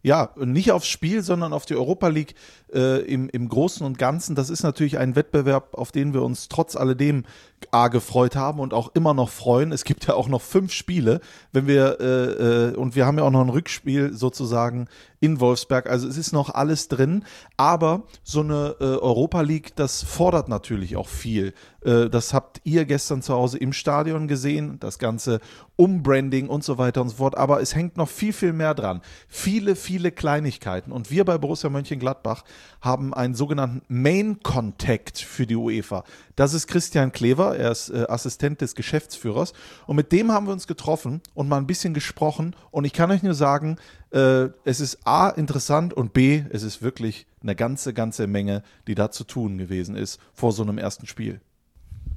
[SPEAKER 1] Ja, nicht aufs Spiel, sondern auf die Europa League äh, im, im Großen und Ganzen. Das ist natürlich ein Wettbewerb, auf den wir uns trotz alledem A gefreut haben und auch immer noch freuen. Es gibt ja auch noch fünf Spiele, wenn wir äh, äh, und wir haben ja auch noch ein Rückspiel sozusagen in Wolfsberg. Also es ist noch alles drin, aber so eine äh, Europa League, das fordert natürlich auch viel. Äh, das habt ihr gestern zu Hause im Stadion gesehen, das ganze Umbranding und so weiter und so fort. Aber es hängt noch viel, viel mehr dran. Viele, viele Kleinigkeiten. Und wir bei Borussia Mönchengladbach haben einen sogenannten Main Contact für die UEFA. Das ist Christian Klever, er ist äh, Assistent des Geschäftsführers. Und mit dem haben wir uns getroffen und mal ein bisschen gesprochen. Und ich kann euch nur sagen, äh, es ist A, interessant und B, es ist wirklich eine ganze, ganze Menge, die da zu tun gewesen ist vor so einem ersten Spiel.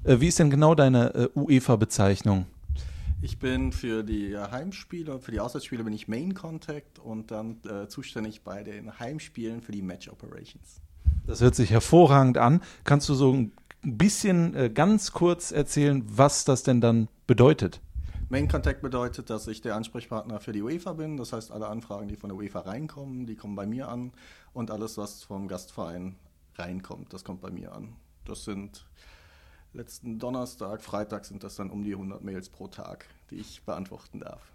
[SPEAKER 1] Äh, wie ist denn genau deine äh, UEFA-Bezeichnung?
[SPEAKER 9] Ich bin für die Heimspiele, für die Auswärtsspiele bin ich Main Contact und dann äh, zuständig bei den Heimspielen für die Match Operations.
[SPEAKER 1] Das hört sich hervorragend an. Kannst du so ein bisschen äh, ganz kurz erzählen, was das denn dann bedeutet?
[SPEAKER 9] Main Contact bedeutet, dass ich der Ansprechpartner für die UEFA bin. Das heißt, alle Anfragen, die von der UEFA reinkommen, die kommen bei mir an. Und alles, was vom Gastverein reinkommt, das kommt bei mir an. Das sind letzten Donnerstag, Freitag sind das dann um die 100 Mails pro Tag, die ich beantworten darf.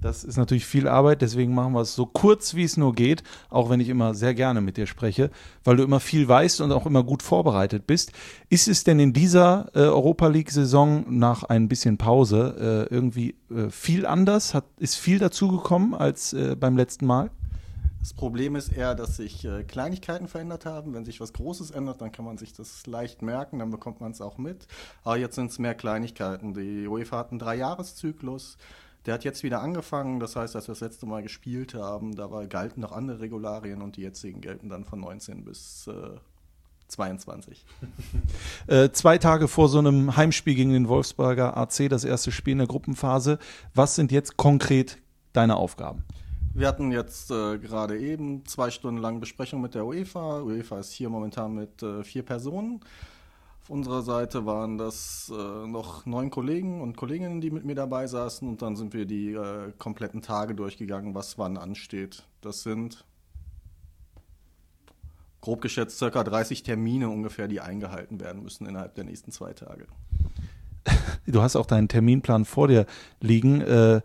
[SPEAKER 1] Das ist natürlich viel Arbeit, deswegen machen wir es so kurz, wie es nur geht, auch wenn ich immer sehr gerne mit dir spreche, weil du immer viel weißt und auch immer gut vorbereitet bist. Ist es denn in dieser äh, Europa League-Saison nach ein bisschen Pause äh, irgendwie äh, viel anders? Hat, ist viel dazugekommen als äh, beim letzten Mal?
[SPEAKER 9] Das Problem ist eher, dass sich äh, Kleinigkeiten verändert haben. Wenn sich was Großes ändert, dann kann man sich das leicht merken, dann bekommt man es auch mit. Aber jetzt sind es mehr Kleinigkeiten. Die UEFA hat einen Dreijahreszyklus. Der hat jetzt wieder angefangen, das heißt, als wir das letzte Mal gespielt haben, da war, galten noch andere Regularien und die jetzigen gelten dann von 19 bis äh, 22.
[SPEAKER 1] äh, zwei Tage vor so einem Heimspiel gegen den Wolfsburger AC, das erste Spiel in der Gruppenphase. Was sind jetzt konkret deine Aufgaben?
[SPEAKER 9] Wir hatten jetzt äh, gerade eben zwei Stunden lang Besprechung mit der UEFA. UEFA ist hier momentan mit äh, vier Personen. Auf unserer Seite waren das äh, noch neun Kollegen und Kolleginnen, die mit mir dabei saßen. Und dann sind wir die äh, kompletten Tage durchgegangen, was wann ansteht. Das sind grob geschätzt circa 30 Termine ungefähr, die eingehalten werden müssen innerhalb der nächsten zwei Tage.
[SPEAKER 1] Du hast auch deinen Terminplan vor dir liegen. Äh,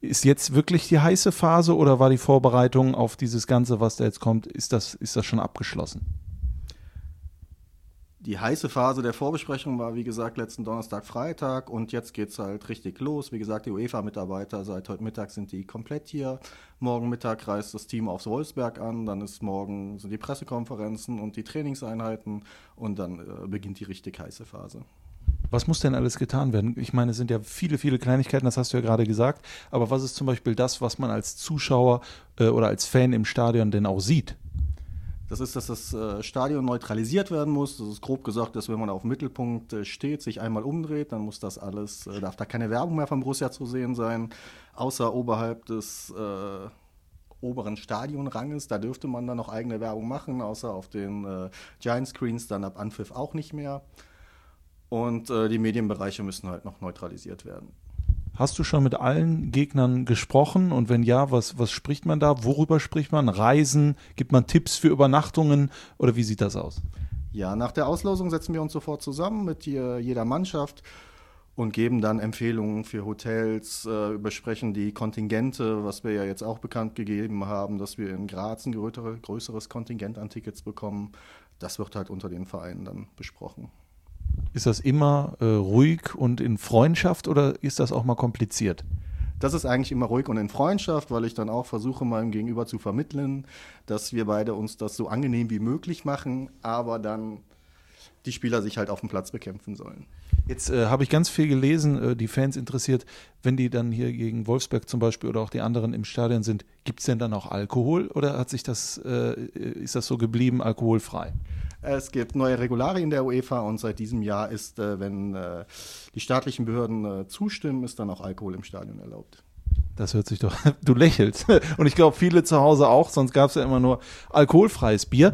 [SPEAKER 1] ist jetzt wirklich die heiße Phase oder war die Vorbereitung auf dieses Ganze, was da jetzt kommt, ist das, ist das schon abgeschlossen?
[SPEAKER 9] Die heiße Phase der Vorbesprechung war, wie gesagt, letzten Donnerstag, Freitag und jetzt geht es halt richtig los. Wie gesagt, die UEFA-Mitarbeiter seit heute Mittag sind die komplett hier. Morgen Mittag reist das Team aufs Wolfsberg an, dann ist morgen sind die Pressekonferenzen und die Trainingseinheiten und dann äh, beginnt die richtig heiße Phase.
[SPEAKER 1] Was muss denn alles getan werden? Ich meine, es sind ja viele, viele Kleinigkeiten, das hast du ja gerade gesagt. Aber was ist zum Beispiel das, was man als Zuschauer äh, oder als Fan im Stadion denn auch sieht?
[SPEAKER 9] Das ist, dass das äh, Stadion neutralisiert werden muss. Das ist grob gesagt, dass wenn man auf dem Mittelpunkt äh, steht, sich einmal umdreht, dann muss das alles, äh, darf da keine Werbung mehr vom Borussia zu sehen sein, außer oberhalb des äh, oberen Stadionranges. Da dürfte man dann noch eigene Werbung machen, außer auf den äh, Giant Screens dann ab Anpfiff auch nicht mehr. Und äh, die Medienbereiche müssen halt noch neutralisiert werden.
[SPEAKER 1] Hast du schon mit allen Gegnern gesprochen? Und wenn ja, was, was spricht man da? Worüber spricht man? Reisen? Gibt man Tipps für Übernachtungen? Oder wie sieht das aus?
[SPEAKER 9] Ja, nach der Auslosung setzen wir uns sofort zusammen mit jeder Mannschaft und geben dann Empfehlungen für Hotels, äh, besprechen die Kontingente, was wir ja jetzt auch bekannt gegeben haben, dass wir in Graz ein größeres Kontingent an Tickets bekommen. Das wird halt unter den Vereinen dann besprochen.
[SPEAKER 1] Ist das immer äh, ruhig und in Freundschaft oder ist das auch mal kompliziert?
[SPEAKER 9] Das ist eigentlich immer ruhig und in Freundschaft, weil ich dann auch versuche, meinem Gegenüber zu vermitteln, dass wir beide uns das so angenehm wie möglich machen, aber dann die Spieler sich halt auf dem Platz bekämpfen sollen.
[SPEAKER 1] Jetzt äh, habe ich ganz viel gelesen, äh, die Fans interessiert, wenn die dann hier gegen Wolfsberg zum Beispiel oder auch die anderen im Stadion sind, gibt es denn dann auch Alkohol oder hat sich das, äh, ist das so geblieben, alkoholfrei?
[SPEAKER 9] Es gibt neue Regularien der UEFA und seit diesem Jahr ist, äh, wenn äh, die staatlichen Behörden äh, zustimmen, ist dann auch Alkohol im Stadion erlaubt.
[SPEAKER 1] Das hört sich doch, du lächelst. Und ich glaube, viele zu Hause auch, sonst gab es ja immer nur alkoholfreies Bier.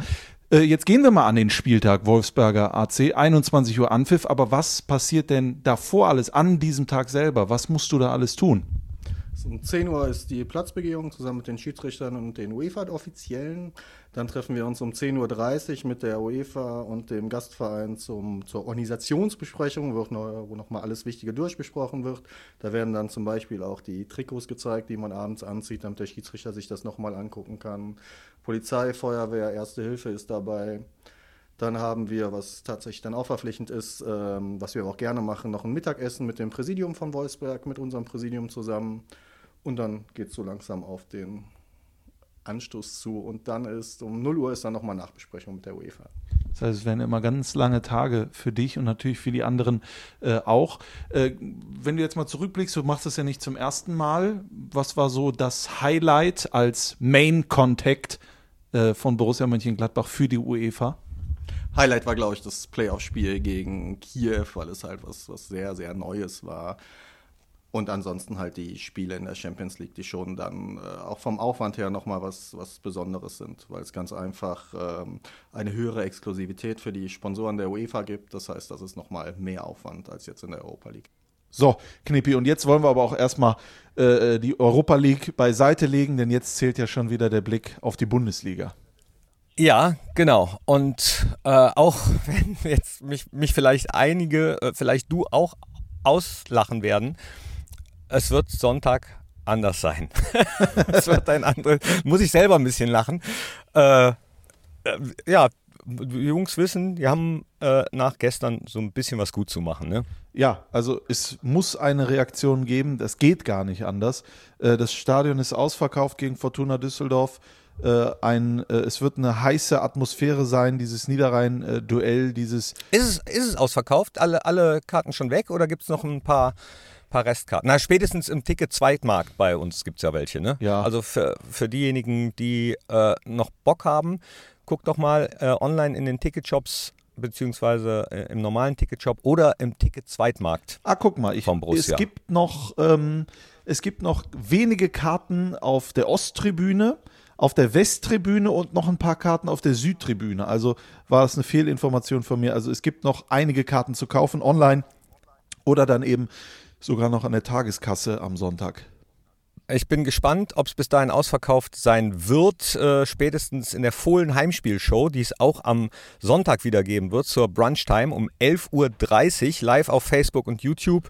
[SPEAKER 1] Jetzt gehen wir mal an den Spieltag Wolfsberger AC, 21 Uhr Anpfiff. Aber was passiert denn davor alles an diesem Tag selber? Was musst du da alles tun?
[SPEAKER 9] Um 10 Uhr ist die Platzbegehung zusammen mit den Schiedsrichtern und den UEFA-Offiziellen. Dann treffen wir uns um 10.30 Uhr mit der UEFA und dem Gastverein zum, zur Organisationsbesprechung, wo nochmal alles Wichtige durchbesprochen wird. Da werden dann zum Beispiel auch die Trikots gezeigt, die man abends anzieht, damit der Schiedsrichter sich das nochmal angucken kann. Polizei, Feuerwehr, Erste Hilfe ist dabei. Dann haben wir, was tatsächlich dann auch verpflichtend ist, ähm, was wir auch gerne machen, noch ein Mittagessen mit dem Präsidium von Wolfsberg, mit unserem Präsidium zusammen. Und dann geht es so langsam auf den Anstoß zu. Und dann ist um 0 Uhr ist dann nochmal Nachbesprechung mit der UEFA.
[SPEAKER 1] Das heißt, es werden immer ganz lange Tage für dich und natürlich für die anderen äh, auch. Äh, wenn du jetzt mal zurückblickst, du machst das ja nicht zum ersten Mal. Was war so das Highlight als Main Contact äh, von Borussia Mönchengladbach für die UEFA?
[SPEAKER 9] Highlight war, glaube ich, das Playoff-Spiel gegen Kiew, weil es halt was, was sehr, sehr Neues war. Und ansonsten halt die Spiele in der Champions League, die schon dann äh, auch vom Aufwand her nochmal was, was Besonderes sind, weil es ganz einfach ähm, eine höhere Exklusivität für die Sponsoren der UEFA gibt. Das heißt, das ist nochmal mehr Aufwand als jetzt in der Europa League.
[SPEAKER 1] So, Knippi, und jetzt wollen wir aber auch erstmal äh, die Europa League beiseite legen, denn jetzt zählt ja schon wieder der Blick auf die Bundesliga.
[SPEAKER 2] Ja, genau. Und äh, auch wenn jetzt mich, mich vielleicht einige, äh, vielleicht du auch auslachen werden, es wird Sonntag anders sein. es wird ein anderes, muss ich selber ein bisschen lachen. Äh, äh, ja, die Jungs wissen, die haben äh, nach gestern so ein bisschen was gut zu machen. Ne?
[SPEAKER 1] Ja, also es muss eine Reaktion geben, das geht gar nicht anders. Äh, das Stadion ist ausverkauft gegen Fortuna Düsseldorf. Äh, ein, äh, es wird eine heiße Atmosphäre sein, dieses Niederrhein-Duell, dieses.
[SPEAKER 2] Ist es, ist es ausverkauft? Alle, alle Karten schon weg oder gibt es noch ein paar, paar Restkarten? Na, spätestens im Ticket-Zweitmarkt bei uns gibt es ja welche, ne?
[SPEAKER 1] Ja.
[SPEAKER 2] Also für, für diejenigen, die äh, noch Bock haben, guckt doch mal äh, online in den Ticketshops beziehungsweise äh, im normalen Ticketshop oder im Ticket-Zweitmarkt.
[SPEAKER 1] Ah, guck mal, ich,
[SPEAKER 2] Vom Borussia.
[SPEAKER 1] es gibt noch, ähm, es gibt noch wenige Karten auf der Osttribüne, auf der Westtribüne und noch ein paar Karten auf der Südtribüne. Also war das eine Fehlinformation von mir. Also es gibt noch einige Karten zu kaufen online oder dann eben sogar noch an der Tageskasse am Sonntag.
[SPEAKER 2] Ich bin gespannt, ob es bis dahin ausverkauft sein wird. Äh, spätestens in der Fohlen Heimspielshow, die es auch am Sonntag wieder geben wird, zur Brunchtime um 11.30 Uhr live auf Facebook und YouTube.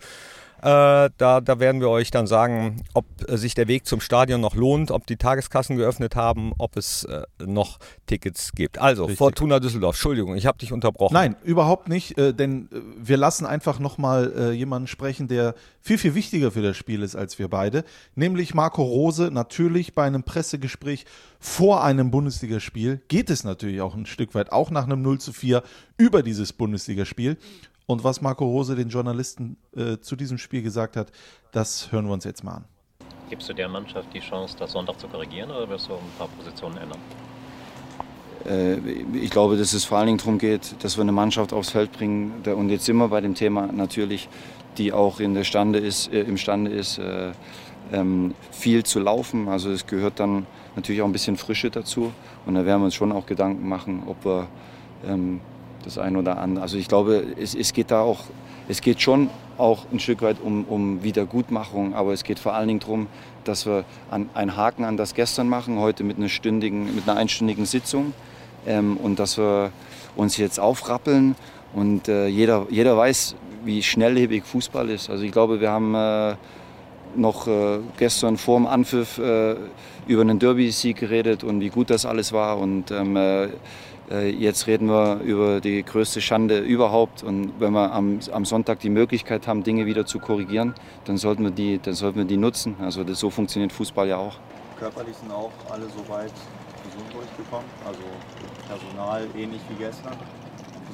[SPEAKER 2] Äh, da, da werden wir euch dann sagen, ob äh, sich der Weg zum Stadion noch lohnt, ob die Tageskassen geöffnet haben, ob es äh, noch Tickets gibt. Also,
[SPEAKER 1] Richtig.
[SPEAKER 2] Fortuna Düsseldorf, Entschuldigung, ich habe dich unterbrochen.
[SPEAKER 1] Nein, überhaupt nicht, denn wir lassen einfach nochmal äh, jemanden sprechen, der viel, viel wichtiger für das Spiel ist als wir beide, nämlich Marco Rose. Natürlich bei einem Pressegespräch vor einem Bundesligaspiel geht es natürlich auch ein Stück weit, auch nach einem 0 zu 4 über dieses Bundesligaspiel. Und was Marco Rose den Journalisten äh, zu diesem Spiel gesagt hat, das hören wir uns jetzt mal an.
[SPEAKER 6] Gibst du der Mannschaft die Chance, das Sonntag zu korrigieren oder wirst du ein paar Positionen ändern?
[SPEAKER 7] Äh, ich glaube, dass es vor allen Dingen darum geht, dass wir eine Mannschaft aufs Feld bringen. Und jetzt sind wir bei dem Thema natürlich, die auch in der Stande ist, äh, imstande ist, äh, ähm, viel zu laufen. Also es gehört dann natürlich auch ein bisschen Frische dazu. Und da werden wir uns schon auch Gedanken machen, ob wir ähm, das ein oder andere. Also ich glaube, es, es geht da auch, es geht schon auch ein Stück weit um, um Wiedergutmachung, aber es geht vor allen Dingen darum, dass wir an, einen Haken an das gestern machen, heute mit einer, stündigen, mit einer einstündigen Sitzung ähm, und dass wir uns jetzt aufrappeln und äh, jeder, jeder weiß, wie schnelllebig Fußball ist. Also ich glaube, wir haben äh, noch äh, gestern vor dem Anpfiff äh, über einen Derby-Sieg geredet und wie gut das alles war. Und ähm, äh, äh, jetzt reden wir über die größte Schande überhaupt. Und wenn wir am, am Sonntag die Möglichkeit haben, Dinge wieder zu korrigieren, dann sollten wir die, dann sollten wir die nutzen. Also das, so funktioniert Fußball ja auch.
[SPEAKER 10] Körperlich sind auch alle soweit gesund durchgekommen. Also Personal ähnlich wie gestern.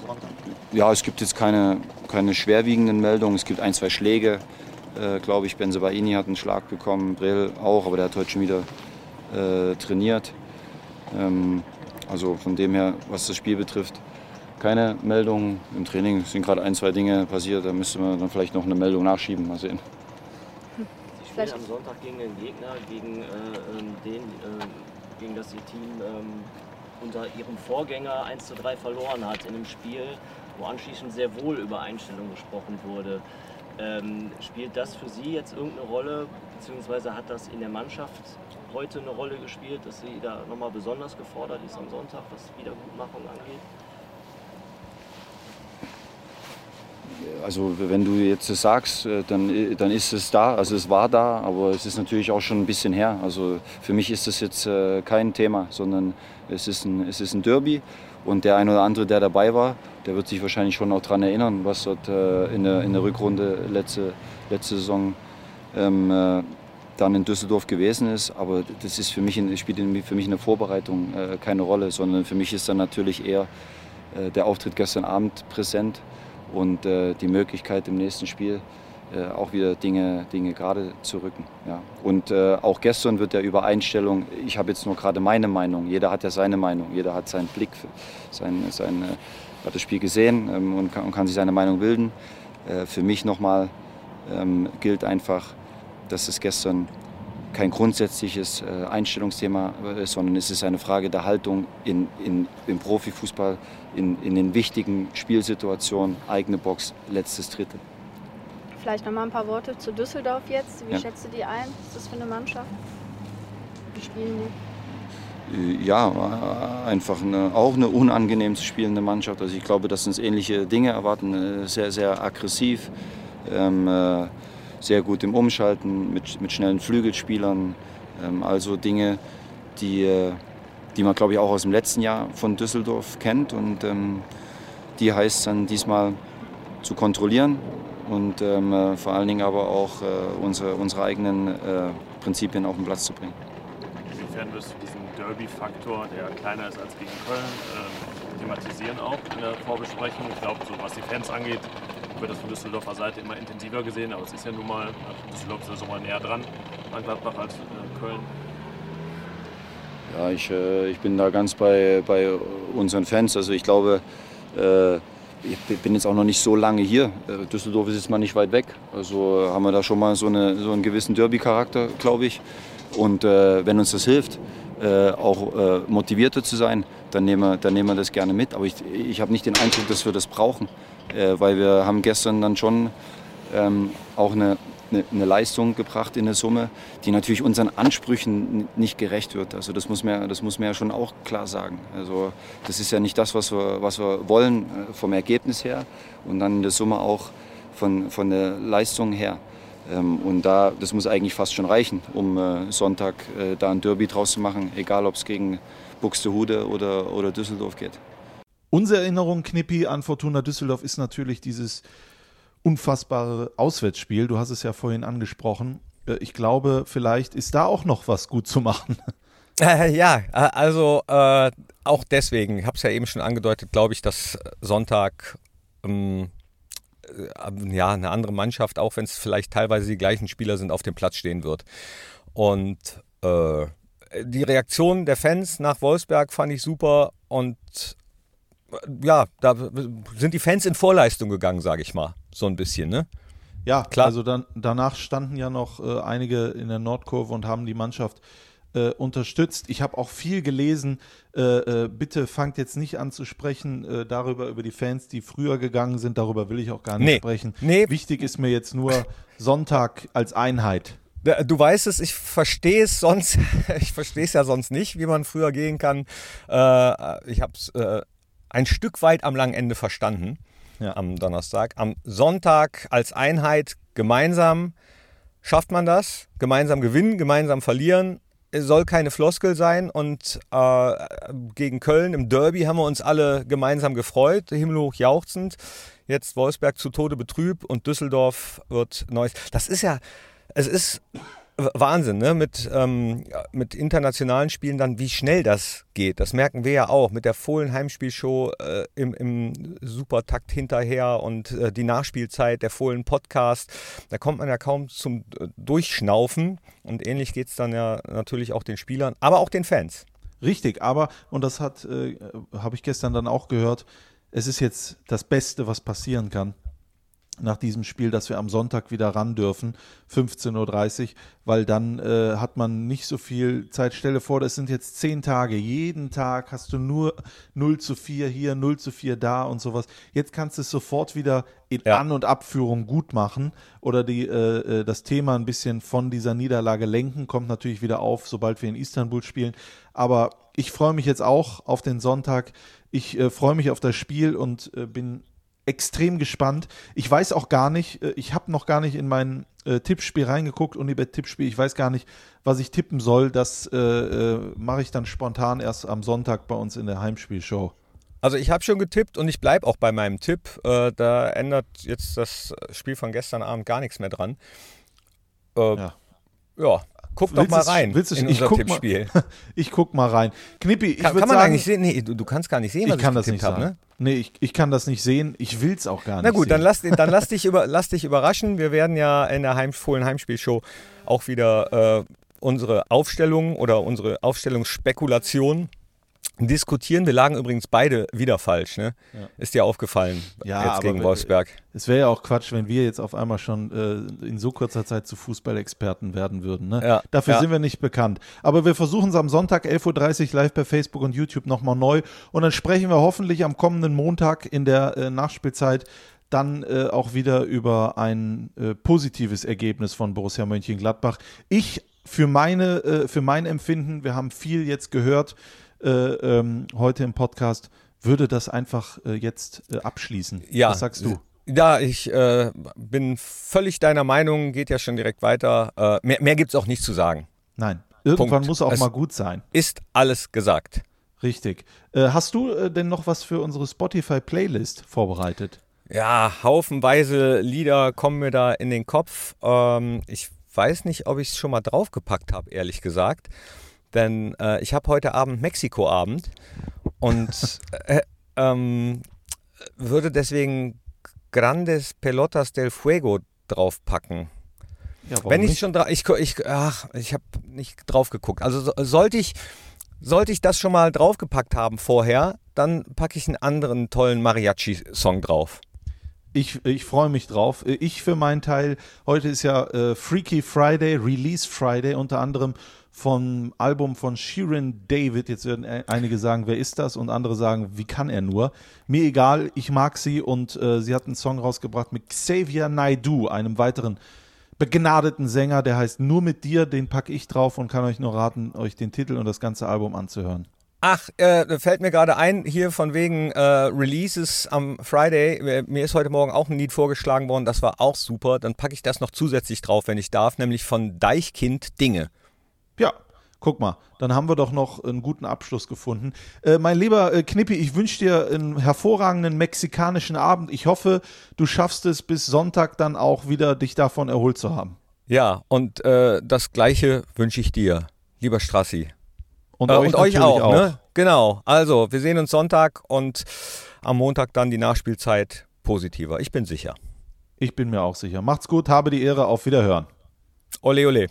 [SPEAKER 10] Sonntag.
[SPEAKER 7] Ja, es gibt jetzt keine, keine schwerwiegenden Meldungen. Es gibt ein, zwei Schläge. Äh, Glaube ich, Benzebaini hat einen Schlag bekommen, Brill auch, aber der hat heute schon wieder äh, trainiert. Ähm, also von dem her, was das Spiel betrifft, keine Meldungen. Im Training sind gerade ein, zwei Dinge passiert. Da müsste man dann vielleicht noch eine Meldung nachschieben. Mal sehen.
[SPEAKER 11] Sie spielen am Sonntag gegen einen Gegner, gegen, äh, ähm, den, äh, gegen das Ihr Team ähm, unter Ihrem Vorgänger 1 zu 3 verloren hat in einem Spiel, wo anschließend sehr wohl über Einstellung gesprochen wurde. Ähm, spielt das für Sie jetzt irgendeine Rolle, beziehungsweise hat das in der Mannschaft heute eine Rolle gespielt, dass sie da nochmal besonders gefordert ist am Sonntag, was Wiedergutmachung angeht?
[SPEAKER 7] Also wenn du jetzt das sagst, äh, dann, dann ist es da, also es war da, aber es ist natürlich auch schon ein bisschen her. Also für mich ist das jetzt äh, kein Thema, sondern es ist, ein, es ist ein Derby und der ein oder andere, der dabei war, der wird sich wahrscheinlich schon auch daran erinnern, was dort äh, in, der, in der Rückrunde letzte, letzte Saison ähm, äh, dann in Düsseldorf gewesen ist. Aber das ist für mich, spielt für mich in der Vorbereitung äh, keine Rolle, sondern für mich ist dann natürlich eher äh, der Auftritt gestern Abend präsent und äh, die Möglichkeit im nächsten Spiel äh, auch wieder Dinge, Dinge gerade zu rücken. Ja. Und äh, auch gestern wird ja über Einstellung, ich habe jetzt nur gerade meine Meinung, jeder hat ja seine Meinung, jeder hat seinen Blick, sein, sein, äh, hat das Spiel gesehen ähm, und, kann, und kann sich seine Meinung bilden. Für mich nochmal ähm, gilt einfach, dass es gestern kein grundsätzliches äh, Einstellungsthema ist, sondern es ist eine Frage der Haltung in, in, im Profifußball, in, in den wichtigen Spielsituationen, eigene Box, letztes Drittel.
[SPEAKER 12] vielleicht noch mal ein paar Worte zu Düsseldorf jetzt. Wie
[SPEAKER 7] Ja.
[SPEAKER 12] schätzt du die ein? Was ist das für eine Mannschaft? Wie spielen die?
[SPEAKER 7] Äh, Ja, äh, einfach eine, auch eine unangenehm zu spielende Mannschaft. Also ich glaube, dass uns ähnliche Dinge erwarten. Äh, Sehr, sehr aggressiv, ähm, äh, sehr gut im Umschalten, mit, mit schnellen Flügelspielern. Ähm, also Dinge, die, äh, die man, glaube ich, auch aus dem letzten Jahr von Düsseldorf kennt. Und ähm, die heißt dann diesmal zu kontrollieren und ähm, äh, vor allen Dingen aber auch äh, unsere, unsere eigenen äh, Prinzipien auf den Platz zu bringen.
[SPEAKER 8] Inwiefern wirst du diesen Derby-Faktor, der kleiner ist als gegen Köln, ähm, thematisieren auch in der Vorbesprechung? Ich glaube, so was die Fans angeht, wird das von Düsseldorfer Seite immer intensiver gesehen, aber es ist ja nun mal, Düsseldorf ist ja so mal näher dran an Gladbach als äh, Köln.
[SPEAKER 7] Ja, ich, äh, ich bin da ganz bei, bei unseren Fans. Also ich glaube, äh, ich bin jetzt auch noch nicht so lange hier. Düsseldorf ist jetzt mal nicht weit weg. Also haben wir da schon mal so, eine, so einen gewissen Derby-Charakter, glaube ich. Und wenn uns das hilft, auch motivierter zu sein, dann nehmen, wir, dann nehmen wir das gerne mit. Aber ich, ich habe nicht den Eindruck, dass wir das brauchen, äh, weil wir haben gestern dann schon ähm, auch eine, eine, eine Leistung gebracht in der Summe, die natürlich unseren Ansprüchen nicht gerecht wird. Also das muss man, das muss man ja schon auch klar sagen. Also das ist ja nicht das, was wir, was wir wollen äh, vom Ergebnis her und dann in der Summe auch von, von der Leistung her. Ähm, Und da, das muss eigentlich fast schon reichen, um äh, Sonntag äh, da ein Derby draus zu machen, egal ob es gegen Buxtehude oder, oder Düsseldorf geht.
[SPEAKER 1] Unsere Erinnerung, Knippi, an Fortuna Düsseldorf ist natürlich dieses unfassbare Auswärtsspiel. Du hast es ja vorhin angesprochen. Äh, Ich glaube, vielleicht ist da auch noch was gut zu machen.
[SPEAKER 2] Äh, ja, äh, also äh, auch deswegen, ich habe es ja eben schon angedeutet, glaube ich, dass Sonntag ähm, äh, ja eine andere Mannschaft, auch wenn es vielleicht teilweise die gleichen Spieler sind, auf dem Platz stehen wird. Und äh, die Reaktion der Fans nach Wolfsberg fand ich super und ja, da sind die Fans in Vorleistung gegangen, sage ich mal, so ein bisschen, ne?
[SPEAKER 1] Ja, klar. Also dann, danach standen ja noch äh, einige in der Nordkurve und haben die Mannschaft äh, unterstützt. Ich habe auch viel gelesen. Äh, äh, bitte fangt jetzt nicht an zu sprechen äh, darüber, über die Fans, die früher gegangen sind. Darüber will ich auch gar nicht
[SPEAKER 2] Nee.
[SPEAKER 1] sprechen.
[SPEAKER 2] Nee.
[SPEAKER 1] Wichtig ist mir jetzt nur Sonntag als Einheit.
[SPEAKER 2] Du weißt es, ich verstehe es sonst, ich verstehe es ja sonst nicht, wie man früher gehen kann. Äh, ich habe es ein Stück weit am langen Ende verstanden am Donnerstag. Am Sonntag als Einheit gemeinsam schafft man das. Gemeinsam gewinnen, gemeinsam verlieren. Es soll keine Floskel sein und äh, gegen Köln im Derby haben wir uns alle gemeinsam gefreut, himmelhoch jauchzend. Jetzt Wolfsberg zu Tode betrübt und Düsseldorf wird neues. Das ist ja, es ist Wahnsinn, ne? Mit, ähm, mit internationalen Spielen dann, wie schnell das geht. Das merken wir ja auch mit der Fohlen Heimspielshow äh, im, im Supertakt hinterher und äh, die Nachspielzeit, der Fohlen Podcast. Da kommt man ja kaum zum äh, Durchschnaufen. Und ähnlich geht es dann ja natürlich auch den Spielern, aber auch den Fans.
[SPEAKER 1] Richtig, aber, und das hat, äh, habe ich gestern dann auch gehört, es ist jetzt das Beste, was passieren kann nach diesem Spiel, dass wir am Sonntag wieder ran dürfen, 15.30 Uhr, weil dann äh, hat man nicht so viel Zeit. Stelle vor, das sind jetzt zehn Tage. Jeden Tag hast du nur 0 zu 4 hier, 0 zu 4 da und sowas. Jetzt kannst du es sofort wieder in An- und Abführung gut machen oder die, äh, äh, das Thema ein bisschen von dieser Niederlage lenken, kommt natürlich wieder auf, sobald wir in Istanbul spielen. Aber ich freue mich jetzt auch auf den Sonntag. Ich äh, freue mich auf das Spiel und äh, bin extrem gespannt. Ich weiß auch gar nicht, äh, ich habe noch gar nicht in mein äh, Tippspiel reingeguckt, Unibet-Tippspiel. Ich weiß gar nicht, was ich tippen soll. Das äh, äh, mache ich dann spontan erst am Sonntag bei uns in der Heimspielshow.
[SPEAKER 2] Also ich habe schon getippt und ich bleibe auch bei meinem Tipp. Äh, da ändert jetzt das Spiel von gestern Abend gar nichts mehr dran. Äh, ja. Guck doch
[SPEAKER 1] Willst
[SPEAKER 2] mal
[SPEAKER 1] du's-
[SPEAKER 2] rein
[SPEAKER 1] willst du's-
[SPEAKER 2] in
[SPEAKER 1] ich
[SPEAKER 2] unser
[SPEAKER 1] guck
[SPEAKER 2] Tippspiel.
[SPEAKER 1] Mal, ich guck mal rein. Knippi, ich
[SPEAKER 2] Kann, kann man
[SPEAKER 1] sagen,
[SPEAKER 2] eigentlich sehen? Nee, du, du kannst gar nicht sehen, was
[SPEAKER 1] ich kann das
[SPEAKER 2] getippt
[SPEAKER 1] nicht
[SPEAKER 2] hab,
[SPEAKER 1] sagen.
[SPEAKER 2] ne?
[SPEAKER 1] Nee, ich, ich kann das nicht sehen. Ich will es auch gar nicht
[SPEAKER 2] Na gut,
[SPEAKER 1] sehen.
[SPEAKER 2] dann lass, dann lass, dich über, lass dich überraschen. Wir werden ja in der Heim, Fohlen Heimspielshow auch wieder äh, unsere Aufstellung oder unsere Aufstellungsspekulation diskutieren. Wir lagen übrigens beide wieder falsch. Ne?
[SPEAKER 1] Ja.
[SPEAKER 2] Ist dir aufgefallen
[SPEAKER 1] Ja,
[SPEAKER 2] jetzt gegen Wolfsberg?
[SPEAKER 1] Es wäre ja auch Quatsch, wenn wir jetzt auf einmal schon äh, in so kurzer Zeit zu Fußballexperten werden würden. Ne?
[SPEAKER 2] Ja,
[SPEAKER 1] Dafür
[SPEAKER 2] ja.
[SPEAKER 1] sind wir nicht bekannt. Aber wir versuchen es am Sonntag 11.30 Uhr live bei Facebook und YouTube nochmal neu. Und dann sprechen wir hoffentlich am kommenden Montag in der äh, Nachspielzeit dann äh, auch wieder über ein äh, positives Ergebnis von Borussia Mönchengladbach. Ich für meine, äh, für mein Empfinden, wir haben viel jetzt gehört ähm, heute im Podcast, würde das einfach äh, jetzt äh, abschließen.
[SPEAKER 2] Ja.
[SPEAKER 1] Was sagst du?
[SPEAKER 2] Ja, ich äh, bin völlig deiner Meinung, geht ja schon direkt weiter. Äh, mehr mehr gibt es auch nicht zu sagen.
[SPEAKER 1] Nein. Irgendwann
[SPEAKER 2] Punkt.
[SPEAKER 1] muss auch
[SPEAKER 2] Es
[SPEAKER 1] mal gut sein.
[SPEAKER 2] Ist alles gesagt.
[SPEAKER 1] Richtig. Äh, hast du äh, denn noch was für unsere Spotify-Playlist vorbereitet?
[SPEAKER 2] Ja, haufenweise Lieder kommen mir da in den Kopf. Ähm, ich weiß nicht, ob ich es schon mal draufgepackt habe, ehrlich gesagt. Denn äh, ich habe heute Abend Mexiko-Abend und äh, ähm, würde deswegen Grandes Pelotas del Fuego draufpacken.
[SPEAKER 1] Ja,
[SPEAKER 2] Wenn ich
[SPEAKER 1] nicht?
[SPEAKER 2] schon dra- ich, ich ach, ich habe nicht drauf geguckt. Also so, sollte ich sollte ich das schon mal draufgepackt haben vorher, dann packe ich einen anderen tollen Mariachi-Song drauf.
[SPEAKER 1] Ich, ich freue mich drauf. Ich für meinen Teil, heute ist ja äh, Freaky Friday, Release Friday, unter anderem vom Album von Sheeran David. Jetzt werden äh, einige sagen, wer ist das? Und andere sagen, wie kann er nur? Mir egal, ich mag sie und äh, sie hat einen Song rausgebracht mit Xavier Naidoo, einem weiteren begnadeten Sänger, der heißt Nur mit dir, den packe ich drauf und kann euch nur raten, euch den Titel und das ganze Album anzuhören.
[SPEAKER 2] Ach, äh, fällt mir gerade ein, hier von wegen äh, Releases am Friday. Äh, Mir ist heute Morgen auch ein Lied vorgeschlagen worden, das war auch super. Dann packe ich das noch zusätzlich drauf, wenn ich darf, nämlich von Deichkind Dinge.
[SPEAKER 1] Ja, guck mal, dann haben wir doch noch einen guten Abschluss gefunden. Äh, mein lieber äh, Knippi, ich wünsche dir einen hervorragenden mexikanischen Abend. Ich hoffe, du schaffst es bis Sonntag dann auch wieder, dich davon erholt zu haben.
[SPEAKER 2] Ja, und äh, das Gleiche wünsche ich dir, lieber Strassi.
[SPEAKER 1] Und
[SPEAKER 2] äh,
[SPEAKER 1] euch
[SPEAKER 2] und euch auch,
[SPEAKER 1] auch.
[SPEAKER 2] ne? Genau. Also, wir sehen uns Sonntag und am Montag dann die Nachspielzeit positiver. Ich bin sicher.
[SPEAKER 1] Ich bin mir auch sicher. Macht's gut, habe die Ehre, auf Wiederhören.
[SPEAKER 2] Ole, ole.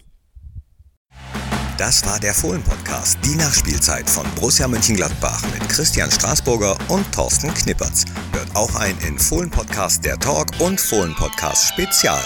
[SPEAKER 13] Das war der Fohlen-Podcast, die Nachspielzeit von Borussia Mönchengladbach mit Christian Straßburger und Thorsten Knippertz. Hört auch ein in Fohlen-Podcast der Talk und Fohlen-Podcast Spezial.